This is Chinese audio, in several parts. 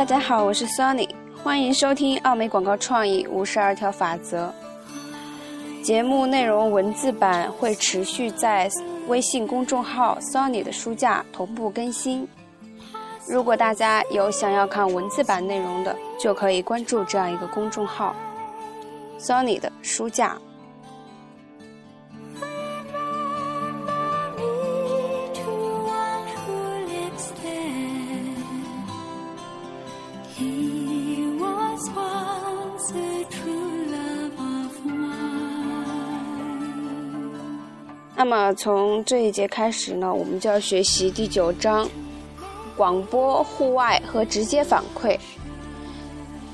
大家好，我是 Sunny，欢迎收听奥美广告创意五十二条法则。节目内容文字版会持续在微信公众号 Sunny 的书架同步更新。如果大家有想要看文字版内容的，就可以关注这样一个公众号 Sunny 的书架。那么从这一节开始呢，我们就要学习第九章广播、户外和直接反馈。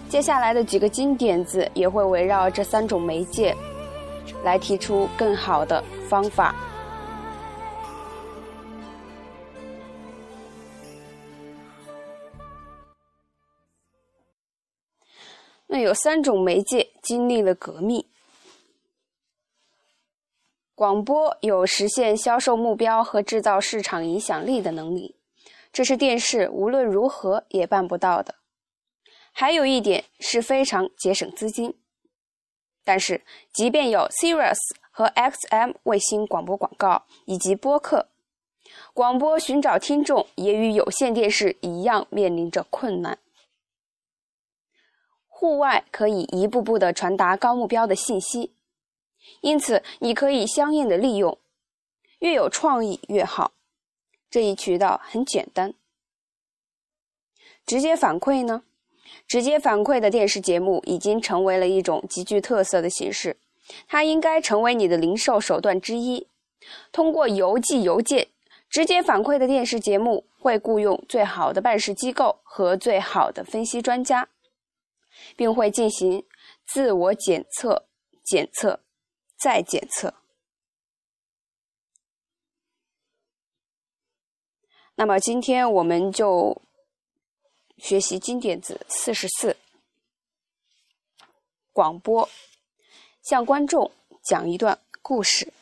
接下来的几个金点子也会围绕这三种媒介来提出更好的方法。那有三种媒介经历了革命。广播有实现销售目标和制造市场影响力的能力，这是电视无论如何也办不到的。还有一点是非常节省资金。但是，即便有 Sirius 和 XM 卫星广播广告以及播客，广播寻找听众也与有线电视一样面临着困难。户外可以一步步的传达高目标的信息。因此，你可以相应的利用，越有创意越好。这一渠道很简单。直接反馈呢？直接反馈的电视节目已经成为了一种极具特色的形式，它应该成为你的零售手段之一。通过邮寄邮件直接反馈的电视节目，会雇佣最好的办事机构和最好的分析专家，并会进行自我检测、检测。再检测。那么今天我们就学习经典子四十四。广播，向观众讲一段故事。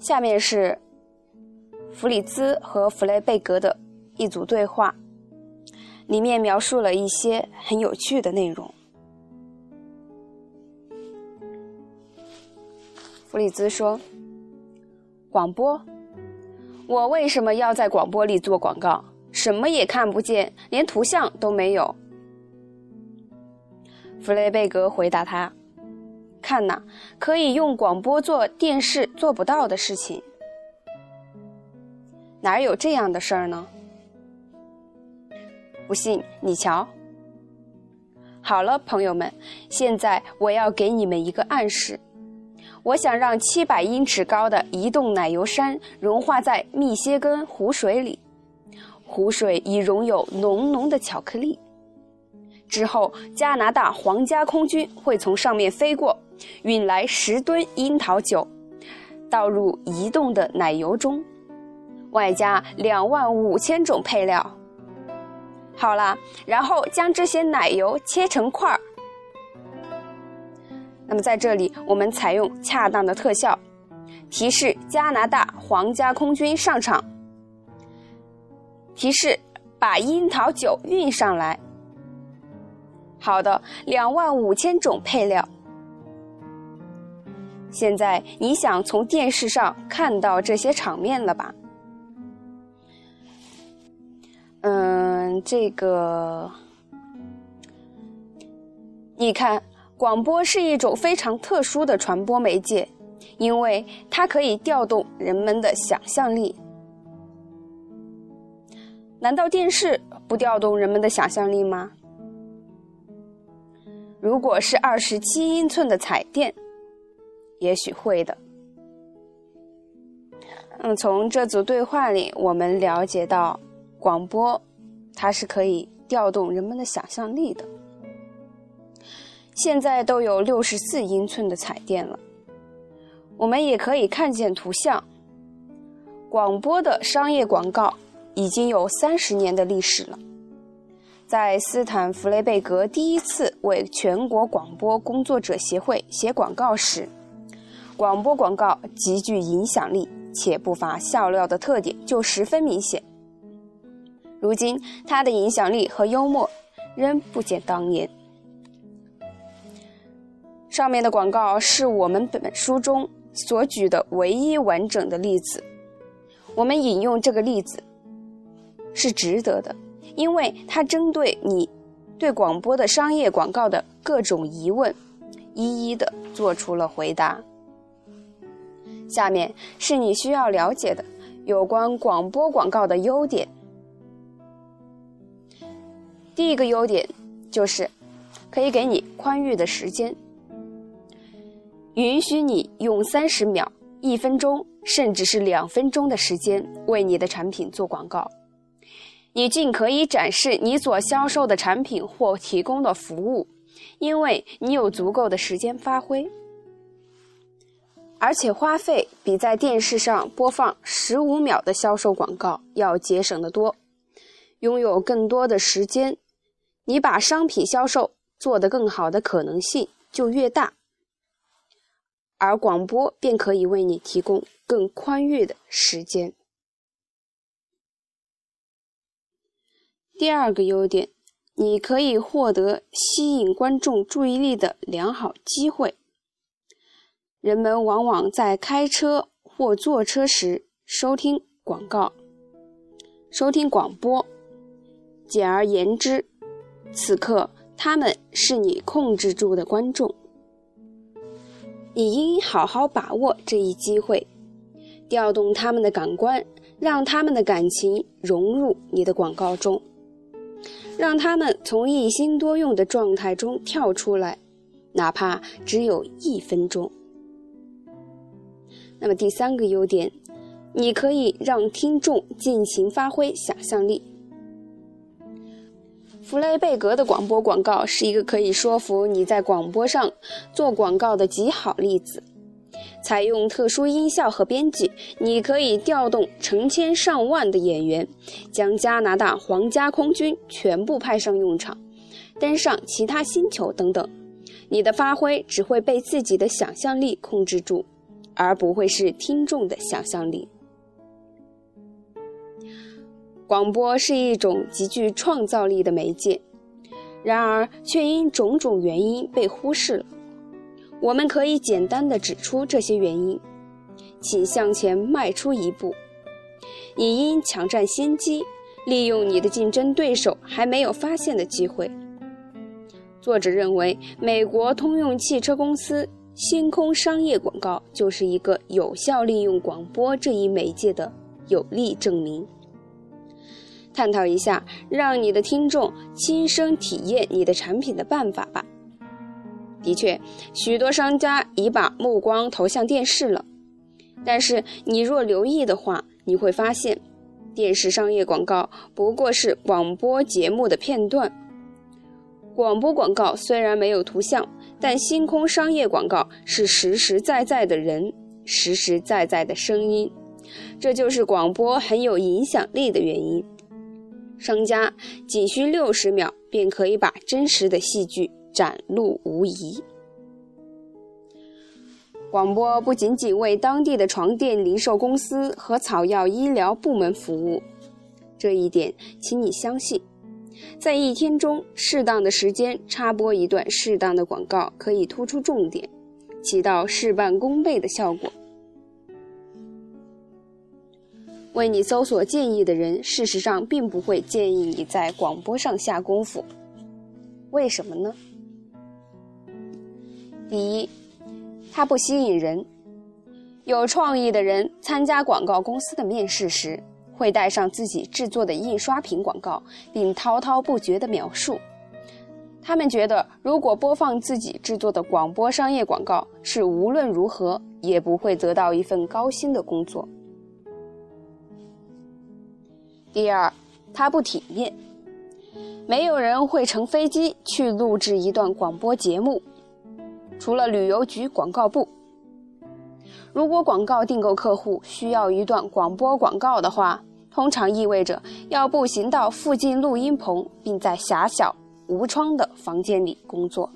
下面是。弗里兹和弗雷贝格的一组对话，里面描述了一些很有趣的内容。弗里兹说：“广播，我为什么要在广播里做广告？什么也看不见，连图像都没有。”弗雷贝格回答他：“看呐，可以用广播做电视做不到的事情。”哪有这样的事儿呢？不信你瞧。好了，朋友们，现在我要给你们一个暗示。我想让七百英尺高的移动奶油山融化在密歇根湖水里，湖水已溶有浓浓的巧克力。之后，加拿大皇家空军会从上面飞过，运来十吨樱桃酒，倒入移动的奶油中。外加两万五千种配料。好了，然后将这些奶油切成块儿。那么在这里，我们采用恰当的特效，提示加拿大皇家空军上场，提示把樱桃酒运上来。好的，两万五千种配料。现在你想从电视上看到这些场面了吧？嗯，这个，你看，广播是一种非常特殊的传播媒介，因为它可以调动人们的想象力。难道电视不调动人们的想象力吗？如果是二十七英寸的彩电，也许会的。嗯，从这组对话里，我们了解到。广播，它是可以调动人们的想象力的。现在都有六十四英寸的彩电了，我们也可以看见图像。广播的商业广告已经有三十年的历史了。在斯坦弗雷贝格第一次为全国广播工作者协会写广告时，广播广告极具影响力，且不乏笑料的特点就十分明显。如今，他的影响力和幽默仍不减当年。上面的广告是我们本书中所举的唯一完整的例子。我们引用这个例子是值得的，因为它针对你对广播的商业广告的各种疑问，一一的做出了回答。下面是你需要了解的有关广播广告的优点。第一个优点就是可以给你宽裕的时间，允许你用三十秒、一分钟，甚至是两分钟的时间为你的产品做广告。你尽可以展示你所销售的产品或提供的服务，因为你有足够的时间发挥。而且花费比在电视上播放十五秒的销售广告要节省得多，拥有更多的时间，你把商品销售做得更好的可能性就越大，而广播便可以为你提供更宽裕的时间。第二个优点，你可以获得吸引观众注意力的良好机会。人们往往在开车或坐车时收听广告、收听广播。简而言之，此刻他们是你控制住的观众。你应好好把握这一机会，调动他们的感官，让他们的感情融入你的广告中，让他们从一心多用的状态中跳出来，哪怕只有一分钟。那么第三个优点，你可以让听众尽情发挥想象力。弗雷贝格的广播广告是一个可以说服你在广播上做广告的极好例子。采用特殊音效和编辑，你可以调动成千上万的演员，将加拿大皇家空军全部派上用场，登上其他星球等等。你的发挥只会被自己的想象力控制住。而不会是听众的想象力。广播是一种极具创造力的媒介，然而却因种种原因被忽视了。我们可以简单的指出这些原因，请向前迈出一步。你应抢占先机，利用你的竞争对手还没有发现的机会。作者认为，美国通用汽车公司。星空商业广告就是一个有效利用广播这一媒介的有力证明。探讨一下让你的听众亲身体验你的产品的办法吧。的确，许多商家已把目光投向电视了，但是你若留意的话，你会发现，电视商业广告不过是广播节目的片段。广播广告虽然没有图像。但星空商业广告是实实在在的人，实实在在的声音，这就是广播很有影响力的原因。商家仅需六十秒便可以把真实的戏剧展露无遗。广播不仅仅为当地的床垫零售公司和草药医疗部门服务，这一点，请你相信。在一天中适当的时间插播一段适当的广告，可以突出重点，起到事半功倍的效果。为你搜索建议的人，事实上并不会建议你在广播上下功夫。为什么呢？第一，它不吸引人。有创意的人参加广告公司的面试时。会带上自己制作的印刷品广告，并滔滔不绝地描述。他们觉得，如果播放自己制作的广播商业广告，是无论如何也不会得到一份高薪的工作。第二，它不体面。没有人会乘飞机去录制一段广播节目，除了旅游局广告部。如果广告订购客户需要一段广播广告的话，通常意味着要步行到附近录音棚，并在狭小无窗的房间里工作。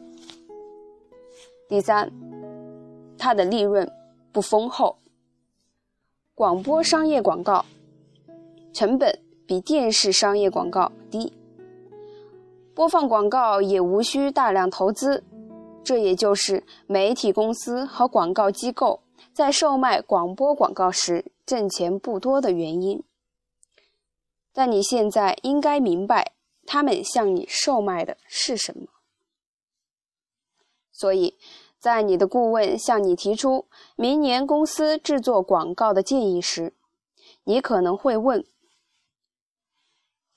第三，它的利润不丰厚。广播商业广告成本比电视商业广告低，播放广告也无需大量投资。这也就是媒体公司和广告机构在售卖广播广告时挣钱不多的原因。但你现在应该明白，他们向你售卖的是什么。所以，在你的顾问向你提出明年公司制作广告的建议时，你可能会问：“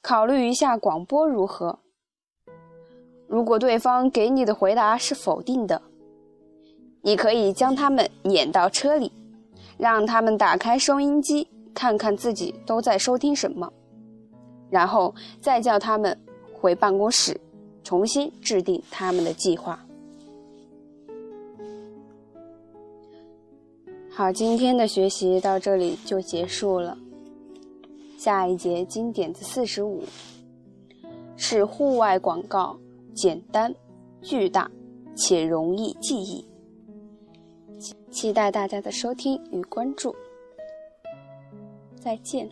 考虑一下广播如何？”如果对方给你的回答是否定的，你可以将他们撵到车里，让他们打开收音机，看看自己都在收听什么。然后再叫他们回办公室，重新制定他们的计划。好，今天的学习到这里就结束了。下一节经典的四十五是户外广告，简单、巨大且容易记忆。期待大家的收听与关注。再见。